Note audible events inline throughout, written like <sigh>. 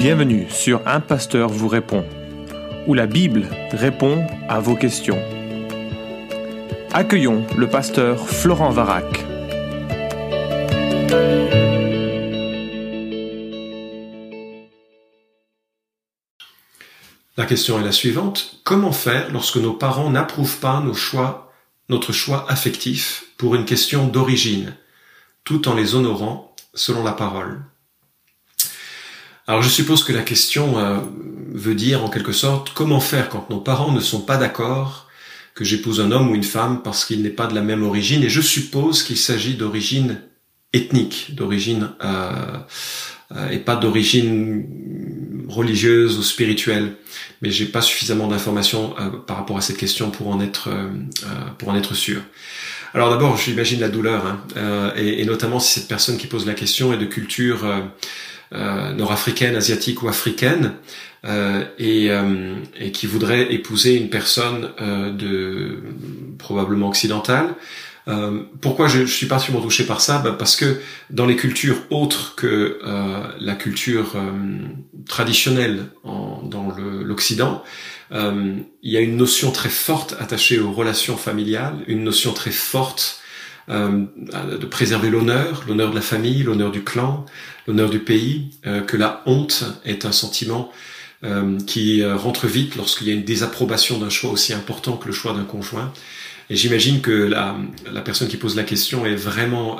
Bienvenue sur Un Pasteur vous répond, où la Bible répond à vos questions. Accueillons le pasteur Florent Varac. La question est la suivante. Comment faire lorsque nos parents n'approuvent pas nos choix, notre choix affectif pour une question d'origine, tout en les honorant selon la parole? Alors je suppose que la question euh, veut dire en quelque sorte comment faire quand nos parents ne sont pas d'accord que j'épouse un homme ou une femme parce qu'il n'est pas de la même origine? Et je suppose qu'il s'agit d'origine ethnique, d'origine euh, euh, et pas d'origine religieuse ou spirituelle. Mais j'ai pas suffisamment d'informations par rapport à cette question pour en être pour en être sûr. Alors d'abord, j'imagine la douleur, hein, et, et, notamment si cette personne qui pose la question est de culture euh, nord-africaine, asiatique ou africaine, euh, et, euh, et, qui voudrait épouser une personne de probablement occidentale. pourquoi je, je suis particulièrement touché par ça? Bah, Parce que dans les cultures autres que la culture traditionnelle en, dans l'Occident, il y a une notion très forte attachée aux relations familiales, une notion très forte euh, de préserver l'honneur, l'honneur de la famille, l'honneur du clan, l'honneur du pays, euh, que la honte est un sentiment euh, qui rentre vite lorsqu'il y a une désapprobation d'un choix aussi important que le choix d'un conjoint. Et j'imagine que la, personne qui pose la question est vraiment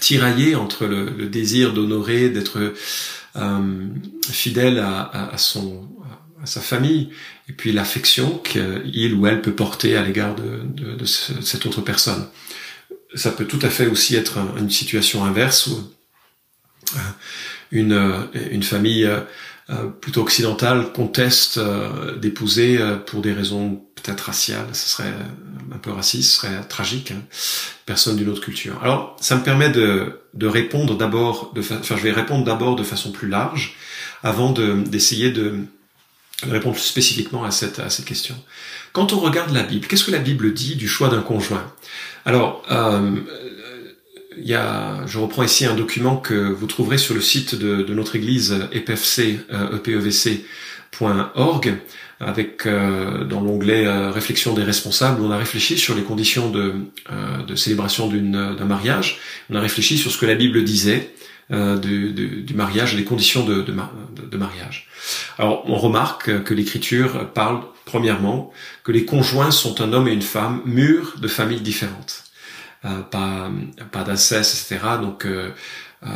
tiraillée entre le, désir d'honorer, d'être fidèle à, son sa famille et puis l'affection qu'il ou elle peut porter à l'égard de, de, de, cette autre personne. Ça peut tout à fait aussi être une situation inverse où euh, une, euh, une famille euh, plutôt occidentale conteste d'épouser pour des raisons peut-être raciales, ce serait un peu raciste, ce serait tragique, hein, personne d'une autre culture. Alors, ça me permet de, de répondre d'abord, de enfin, je vais répondre d'abord de façon plus large, avant d'essayer de, répondre spécifiquement à cette, à cette question. Quand on regarde la Bible, qu'est-ce que la Bible dit du choix d'un conjoint? Alors, euh, il y a, je reprends ici un document que vous trouverez sur le site de, de notre église epfc, euh, epevc.org, avec euh, dans l'onglet euh, réflexion des responsables, on a réfléchi sur les conditions de, euh, de célébration d'un mariage. On a réfléchi sur ce que la Bible disait euh, du, du, du, mariage, les conditions de, de, de, mariage. Alors, on remarque que l'Écriture parle, premièrement, que les conjoints sont un homme et une femme mûrs de familles différentes. Euh, pas pas d'inceste, etc. Donc, euh, euh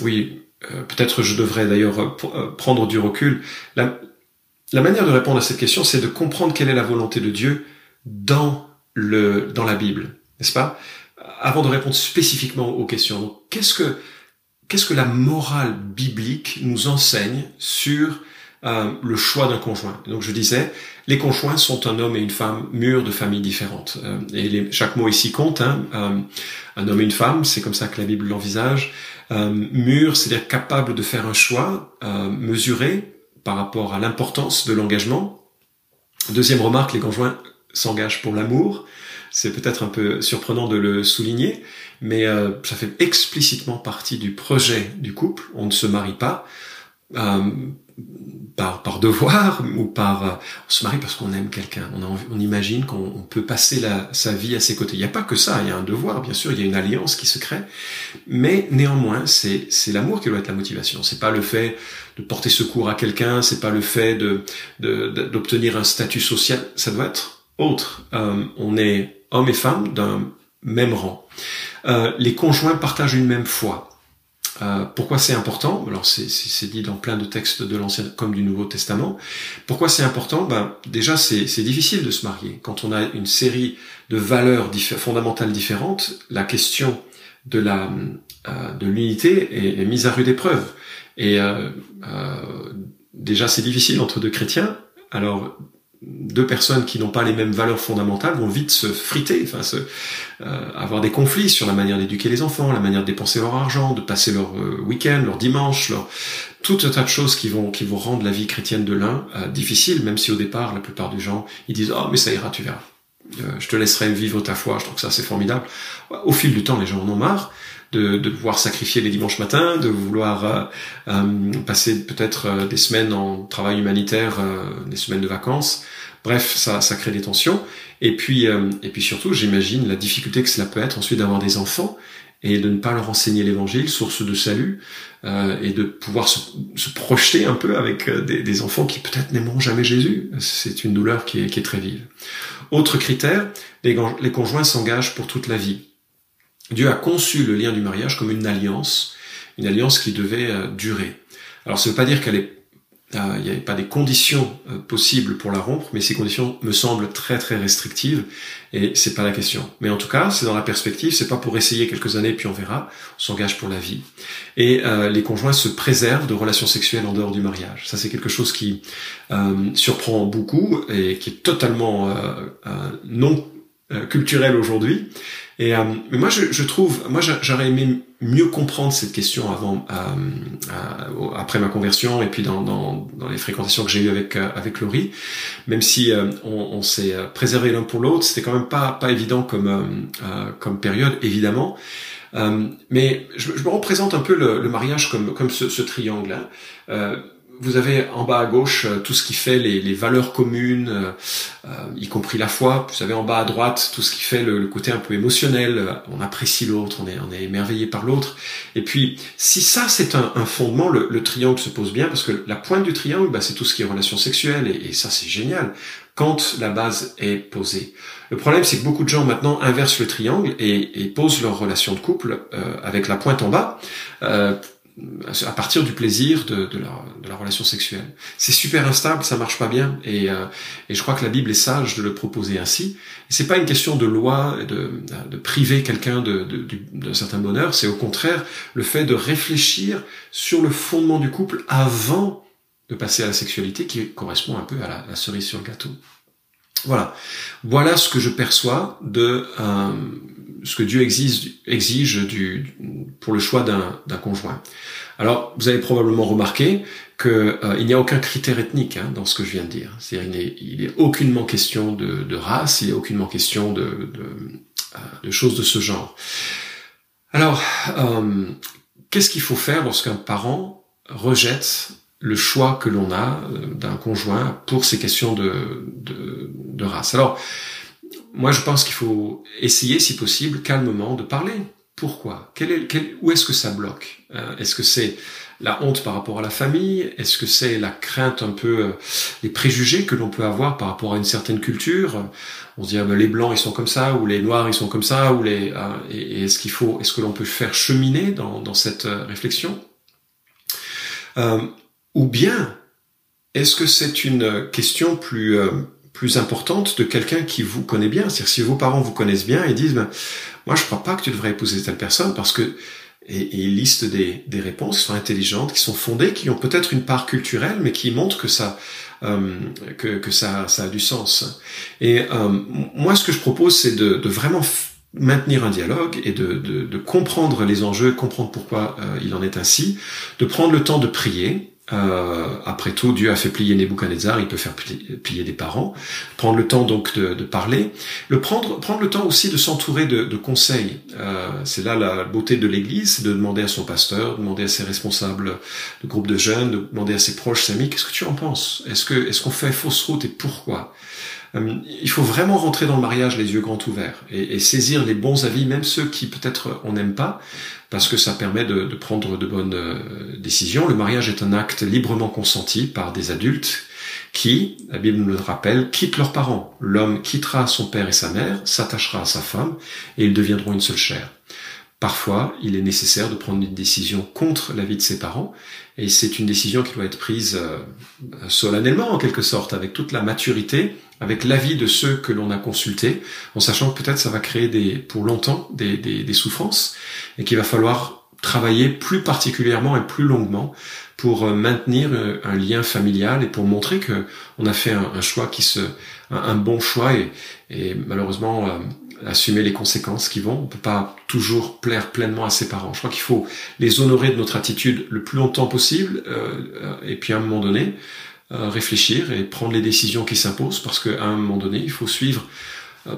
oui, euh, peut-être je devrais d'ailleurs prendre du recul. La, la manière de répondre à cette question, c'est de comprendre quelle est la volonté de Dieu dans le dans la Bible, n'est-ce pas? Avant de répondre spécifiquement aux questions. Qu'est-ce que qu'est-ce que la morale biblique nous enseigne sur euh, le choix d'un conjoint? Donc je disais, les conjoints sont un homme et une femme mûrs de familles différentes. Euh, et chaque mot ici compte. Hein, euh, un homme et une femme, c'est comme ça que la Bible l'envisage. Mûr, c'est-à-dire capable de faire un choix mesuré par rapport à l'importance de l'engagement. Deuxième remarque, les conjoints s'engagent pour l'amour. C'est peut-être un peu surprenant de le souligner, mais euh, ça fait explicitement partie du projet du couple. On ne se marie pas euh, par, par devoir <laughs> ou par... Euh, on se marie parce qu'on aime quelqu'un. On, on imagine qu'on peut passer la, sa vie à ses côtés. Il n'y a pas que ça, il y a un devoir, bien sûr, il y a une alliance qui se crée, mais néanmoins, c'est l'amour qui doit être la motivation. C'est pas le fait de porter secours à quelqu'un, c'est pas le fait de d'obtenir un statut social, ça doit être autre. Euh, on est hommes et femmes d'un même rang. Euh, les conjoints partagent une même foi. Euh, pourquoi c'est important? Alors c'est dit dans plein de textes de l'Ancien comme du Nouveau Testament. Pourquoi c'est important? Ben, Déjà, c'est difficile de se marier. Quand on a une série de valeurs fondamentales différentes, la question de la euh, de l'unité est, est, mise à rude épreuve. Et euh, euh, déjà, c'est difficile entre deux chrétiens. Alors deux personnes qui n'ont pas les mêmes valeurs fondamentales vont vite se friter, enfin se, euh, avoir des conflits sur la manière d'éduquer les enfants, la manière de dépenser leur argent, de passer leur euh, week-end, leur dimanche, leur tout un tas de choses qui vont qui vont rendre la vie chrétienne de l'un euh, difficile, même si au départ la plupart des gens ils disent oh mais ça ira, tu verras, je te laisserai vivre ta foi, je trouve que ça c'est formidable. Au fil du temps, les gens en ont marre. de, de pouvoir sacrifier les dimanches matins, de vouloir passer peut-être des semaines en travail humanitaire, des semaines de vacances. Bref, ça, crée des tensions. Et puis, et puis surtout, j'imagine la difficulté que cela peut être ensuite d'avoir des enfants et de ne pas leur enseigner l'évangile, source de salut, euh, et de pouvoir se, projeter un peu avec euh, des, enfants qui peut-être n'aimeront jamais Jésus. C'est une douleur qui est, très vive. Autre critère, les, les conjoints s'engagent pour toute la vie. Dieu a conçu le lien du mariage comme une alliance, une alliance qui devait euh, durer. Alors ça ne veut pas dire qu'elle est euh, il n'y avait pas des conditions euh, possibles pour la rompre, mais ces conditions me semblent très très restrictives et c'est pas la question. Mais en tout cas, c'est dans la perspective, c'est pas pour essayer quelques années puis on verra. On s'engage pour la vie. Et euh, les conjoints se préservent de relations sexuelles en dehors du mariage. Ça c'est quelque chose qui surprend beaucoup et qui est totalement non culturel aujourd'hui. Et mais moi je, je trouve, moi j'aurais aimé mieux comprendre cette question avant, euh, euh, après ma conversion et puis dans, dans, dans les fréquentations que j'ai eues avec euh, avec Laurie, même si euh, on, on s'est préservé l'un pour l'autre, c'était quand même pas pas évident comme comme période évidemment. mais je, je, me représente un peu le, le mariage comme comme ce, ce triangle. Hein vous avez en bas à gauche euh, tout ce qui fait les, valeurs communes, euh, euh, y compris la foi. Vous avez en bas à droite tout ce qui fait le, côté un peu émotionnel. On apprécie l'autre, on est, émerveillé par l'autre. Et puis, si ça c'est un, fondement, le, le, triangle se pose bien parce que la pointe du triangle, bah, c'est tout ce qui est relation sexuelle et, ça c'est génial quand la base est posée. Le problème, c'est que beaucoup de gens maintenant inversent le triangle et, posent leur relation de couple avec la pointe en bas. À partir du plaisir de, la, relation sexuelle. C'est super instable, ça marche pas bien, et, euh, je crois que la Bible est sage de le proposer ainsi. C'est pas une question de loi, de, de priver quelqu'un d'un certain bonheur, c'est au contraire le fait de réfléchir sur le fondement du couple avant de passer à la sexualité, qui correspond un peu à la, la cerise sur le gâteau. Voilà, voilà ce que je perçois de euh, ce que Dieu exige, du, pour le choix d'un conjoint. Alors, vous avez probablement remarqué qu'il euh, n'y a aucun critère ethnique hein, dans ce que je viens de dire. C'est-à-dire il n'est aucunement question de, de, race, il n'est aucunement question de, de, euh, de, choses de ce genre. Alors, euh, qu'est-ce qu'il faut faire lorsqu'un parent rejette le choix que l'on a euh, d'un conjoint pour ces questions de, de, de race? Alors, moi, je pense qu'il faut essayer, si possible, calmement de parler. Pourquoi? Quel est, quel, Où est-ce que ça bloque? Euh, Est-ce que c'est la honte par rapport à la famille? Est-ce que c'est la crainte un peu, euh, les préjugés que l'on peut avoir par rapport à une certaine culture? On se dit ah, ben, les blancs ils sont comme ça, ou les noirs ils sont comme ça, ou les euh, et, est-ce qu'il faut, est-ce que l'on peut faire cheminer dans, dans cette réflexion? Ou bien est-ce que c'est une question plus plus importante de quelqu'un qui vous connaît bien. C'est-à-dire si vos parents vous connaissent bien et disent, ben, moi je crois pas que tu devrais épouser telle personne parce que et, ils listent des, des réponses qui sont intelligentes, qui sont fondées, qui ont peut-être une part culturelle, mais qui montrent que ça euh, que, que ça, ça a du sens. Et euh, moi, ce que je propose, c'est de, de vraiment maintenir un dialogue et de, de, de, comprendre les enjeux, comprendre pourquoi euh, il en est ainsi, de prendre le temps de prier, euh, après tout, Dieu a fait plier Nebuchadnezzar, il peut faire plier, des parents. Prendre le temps donc de, de, parler, le prendre, prendre le temps aussi de s'entourer de, de, conseils. Euh, c'est là la beauté de l'Église, c'est de demander à son pasteur, de demander à ses responsables de groupe de jeunes, de demander à ses proches, ses amis, qu'est-ce que tu en penses? Est-ce que est-ce qu'on fait fausse route et pourquoi? Euh, il faut vraiment rentrer dans le mariage les yeux grands ouverts et, et saisir les bons avis, même ceux qui peut-être on n'aime pas, parce que ça permet de, de prendre de bonnes euh, décisions. Le mariage est un acte librement consenti par des adultes qui, la Bible nous le rappelle, quittent leurs parents. L'homme quittera son père et sa mère, s'attachera à sa femme, et ils deviendront une seule chair. Parfois, il est nécessaire de prendre une décision contre l'avis de ses parents, et c'est une décision qui doit être prise euh, solennellement, en quelque sorte, avec toute la maturité, avec l'avis de ceux que l'on a consultés, en sachant que peut-être ça va créer des, pour longtemps des, des, des souffrances, et qu'il va falloir travailler plus particulièrement et plus longuement pour euh, maintenir euh, un lien familial et pour montrer que on a fait un, choix qui se, un, bon choix et, et malheureusement assumer les conséquences qui vont. On peut pas toujours plaire pleinement à ses parents. Je crois qu'il faut les honorer de notre attitude le plus longtemps possible, euh, et puis à un moment donné, euh, réfléchir et prendre les décisions qui s'imposent, parce qu'à un moment donné, il faut suivre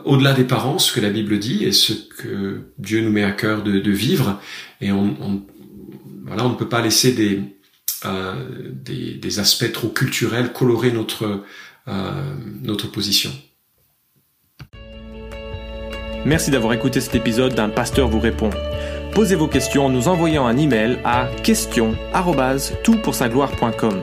au-delà des parents, ce que la Bible dit et ce que Dieu nous met à cœur de, vivre. Et on, voilà, on ne peut pas laisser des, des, des, aspects trop culturels colorer notre, notre position. Merci d'avoir écouté cet épisode d'un pasteur vous répond. Posez vos questions en nous envoyant un email à question@toutpoursagloire.com.